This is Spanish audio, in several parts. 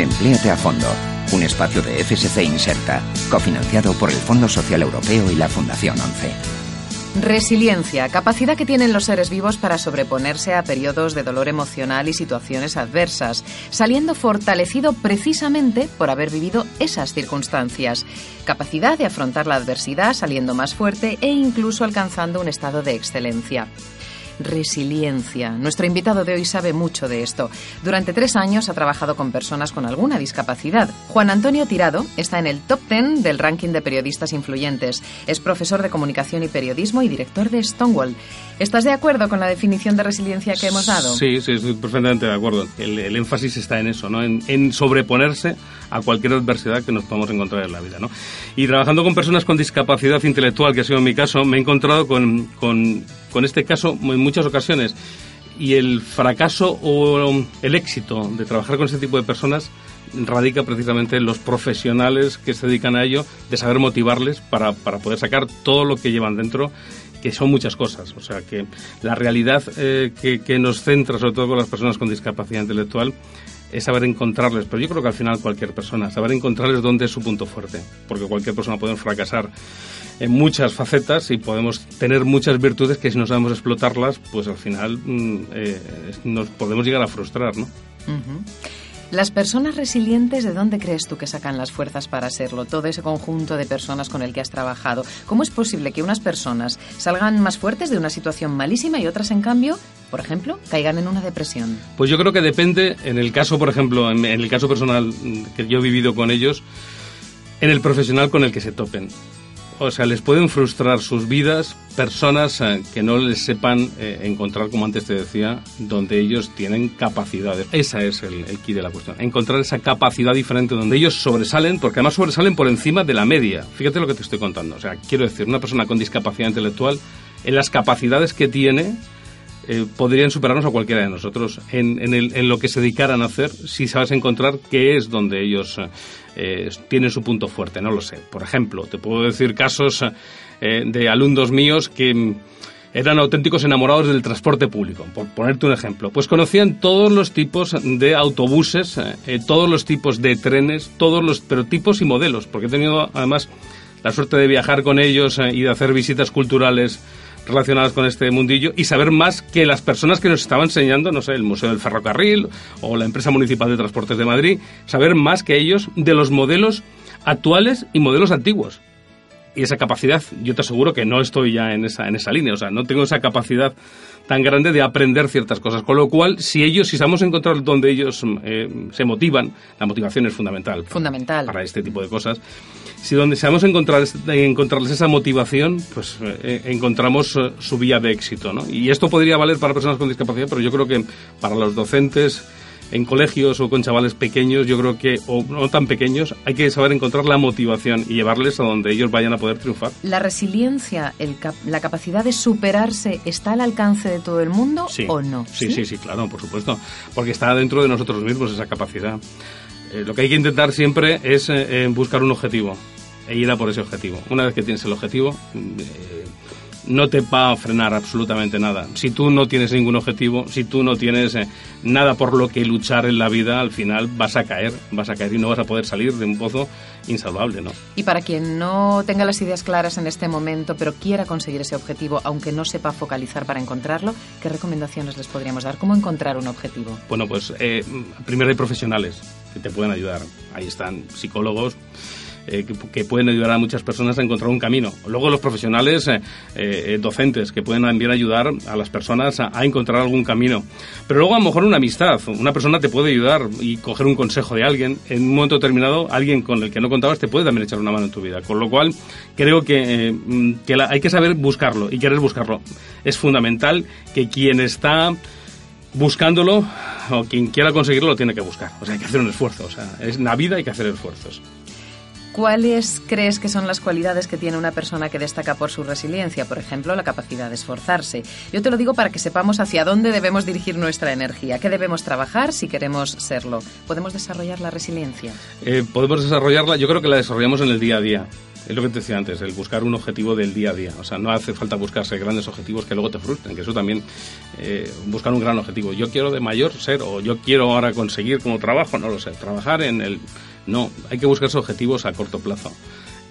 Empléate a fondo, un espacio de FSC Inserta, cofinanciado por el Fondo Social Europeo y la Fundación 11. Resiliencia, capacidad que tienen los seres vivos para sobreponerse a periodos de dolor emocional y situaciones adversas, saliendo fortalecido precisamente por haber vivido esas circunstancias. Capacidad de afrontar la adversidad saliendo más fuerte e incluso alcanzando un estado de excelencia resiliencia. Nuestro invitado de hoy sabe mucho de esto. Durante tres años ha trabajado con personas con alguna discapacidad. Juan Antonio Tirado está en el top ten del ranking de periodistas influyentes. Es profesor de comunicación y periodismo y director de Stonewall. ¿Estás de acuerdo con la definición de resiliencia que hemos dado? Sí, sí, estoy perfectamente de acuerdo. El, énfasis está en eso, ¿no? En, sobreponerse a cualquier adversidad que nos podamos encontrar en la vida, ¿no? Y trabajando con personas con discapacidad intelectual, que ha sido mi caso, me he encontrado con, con, con este caso en muchas ocasiones. Y el fracaso o el éxito de trabajar con ese tipo de personas radica precisamente en los profesionales que se dedican a ello, de saber motivarles para, para poder sacar todo lo que llevan dentro que son muchas cosas. O sea, que la realidad eh, que, que, nos centra, sobre todo con las personas con discapacidad intelectual, es saber encontrarles. Pero yo creo que al final cualquier persona, saber encontrarles dónde es su punto fuerte. Porque cualquier persona puede fracasar en muchas facetas y podemos tener muchas virtudes que si no sabemos explotarlas, pues al final mm, eh, nos podemos llegar a frustrar, ¿no? Las personas resilientes, ¿de dónde crees tú que sacan las fuerzas para serlo? Todo ese conjunto de personas con el que has trabajado. ¿Cómo es posible que unas personas salgan más fuertes de una situación malísima y otras, en cambio, por ejemplo, caigan en una depresión? Pues yo creo que depende, en el caso, por ejemplo, en el caso personal que yo he vivido con ellos, en el profesional con el que se topen o sea, les pueden frustrar sus vidas personas eh, que no les sepan eh, encontrar, como antes te decía, donde ellos tienen capacidades. Esa es el, el key de la cuestión. Encontrar esa capacidad diferente donde ellos sobresalen, porque además sobresalen por encima de la media. Fíjate lo que te estoy contando. O sea, quiero decir, una persona con discapacidad intelectual, en las capacidades que tiene, eh, podrían superarnos a cualquiera de nosotros en, en, lo que se dedicaran a hacer si sabes encontrar qué es donde ellos eh, tienen su punto fuerte, no lo sé. Por ejemplo, te puedo decir casos eh, de alumnos míos que mm, eran auténticos enamorados del transporte público, por ponerte un ejemplo. Pues conocían todos los tipos de autobuses, todos los tipos de trenes, todos los, pero tipos y modelos, porque he tenido además la suerte de viajar con ellos y de hacer visitas culturales relacionadas con este mundillo y saber más que las personas que nos estaban enseñando, no sé, el Museo del Ferrocarril o la Empresa Municipal de Transportes de Madrid, saber más que ellos de los modelos actuales y modelos antiguos. Y esa capacidad, yo te aseguro que no estoy ya en esa, en esa línea, o sea, no tengo esa capacidad tan grande de aprender ciertas cosas. Con lo cual, si ellos, si sabemos encontrar donde ellos eh, se motivan, la motivación es fundamental. Fundamental. Para este tipo de cosas si donde sabemos encontrar, encontrarles esa motivación, pues eh, encontramos eh, su vía de éxito. ¿no? Y esto podría valer para personas con discapacidad, pero yo creo que para los docentes en colegios o con chavales pequeños, yo creo que, o no tan pequeños, hay que saber encontrar la motivación y llevarles a donde ellos vayan a poder triunfar. ¿La resiliencia, la capacidad de superarse, está al alcance de todo el mundo o no? sí, sí, sí, claro, por supuesto. Porque está dentro de nosotros mismos esa capacidad. Eh, lo que hay que intentar siempre es eh, buscar un objetivo e ir a por ese objetivo. Una vez que tienes el objetivo, eh, no te va a frenar absolutamente nada. Si tú no tienes ningún objetivo, si tú no tienes nada por lo que luchar en la vida, al final vas a caer, vas a caer y no vas a poder salir de un pozo insalvable, ¿no? Y para quien no tenga las ideas claras en este momento, pero quiera conseguir ese objetivo, aunque no sepa focalizar para encontrarlo, ¿qué recomendaciones les podríamos dar? ¿Cómo encontrar un objetivo? Bueno, pues primero hay profesionales que te pueden ayudar. Ahí están psicólogos. Eh, que, pueden ayudar a muchas personas a encontrar un camino. Luego los profesionales eh, eh, docentes que pueden también ayudar a las personas a, encontrar algún camino. Pero luego a lo mejor una amistad, una persona te puede ayudar y coger un consejo de alguien. En un momento determinado, alguien con el que no contabas te puede también echar una mano en tu vida. Con lo cual, creo que, que hay que saber buscarlo y querer buscarlo. Es fundamental que quien está buscándolo o quien quiera conseguirlo lo tiene que buscar. O sea, hay que hacer un esfuerzo. O sea, es la vida hay que hacer esfuerzos. ¿Cuáles crees que son las cualidades que tiene una persona que destaca por su resiliencia? Por ejemplo, la capacidad de esforzarse. Yo te lo digo para que sepamos hacia dónde debemos dirigir nuestra energía, qué debemos trabajar si queremos serlo. ¿Podemos desarrollar la resiliencia? Eh, podemos desarrollarla, yo creo que la desarrollamos en el día a día. Es lo que te decía antes, el buscar un objetivo del día a día. O sea, no hace falta buscarse grandes objetivos que luego te frustren, que eso también, eh, buscar un gran objetivo. Yo quiero de mayor ser, o yo quiero ahora conseguir como trabajo, no lo sé, trabajar en el... No, hay que buscarse objetivos a corto plazo,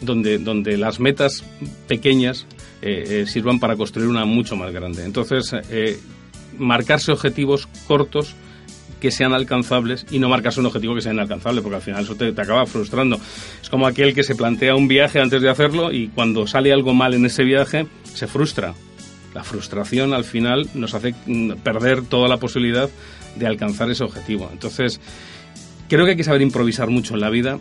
donde, donde las metas pequeñas eh, eh, sirvan para construir una mucho más grande. Entonces, marcarse objetivos cortos que sean alcanzables y no marcarse un objetivo que sea inalcanzable, porque al final eso te, acaba frustrando. Es como aquel que se plantea un viaje antes de hacerlo y cuando sale algo mal en ese viaje se frustra. La frustración al final nos hace mm, perder toda la posibilidad de alcanzar ese objetivo. Entonces, creo que hay que saber improvisar mucho en la vida.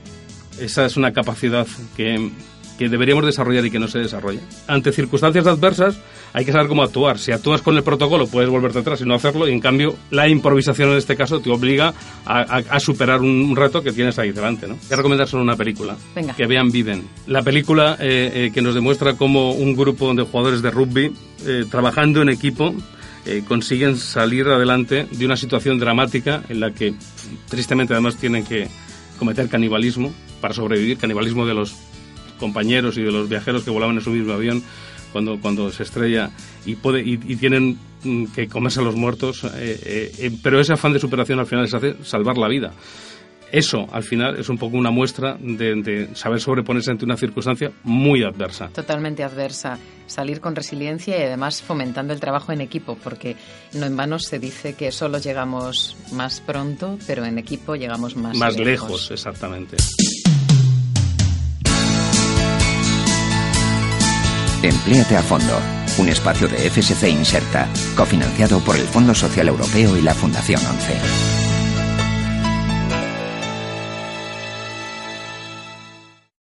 Esa es una capacidad que que deberíamos desarrollar y que no se desarrolla. Ante circunstancias adversas hay que saber cómo actuar. Si actúas con el protocolo puedes volverte atrás y no hacerlo y en cambio la improvisación en este caso te obliga a, superar un reto que tienes ahí delante. ¿no? Voy a recomendar solo una película. Que vean Viven. La película eh, eh, que nos demuestra cómo un grupo de jugadores de rugby eh, trabajando en equipo consiguen salir adelante de una situación dramática en la que tristemente además tienen que cometer canibalismo para sobrevivir, canibalismo de los compañeros y de los viajeros que volaban en su mismo avión cuando, cuando se estrella y, puede, y, tienen mm, que comerse a los muertos, eh, eh, eh, pero ese afán de superación al final les hace salvar la vida. Eso, al final, es un poco una muestra de, saber sobreponerse ante una circunstancia muy adversa. Totalmente adversa. Salir con resiliencia y además fomentando el trabajo en equipo, porque no en vano se dice que solo llegamos más pronto, pero en equipo llegamos más, más lejos exactamente. Empléate a fondo, un espacio de FSC Inserta, cofinanciado por el Fondo Social Europeo y la Fundación ONCE.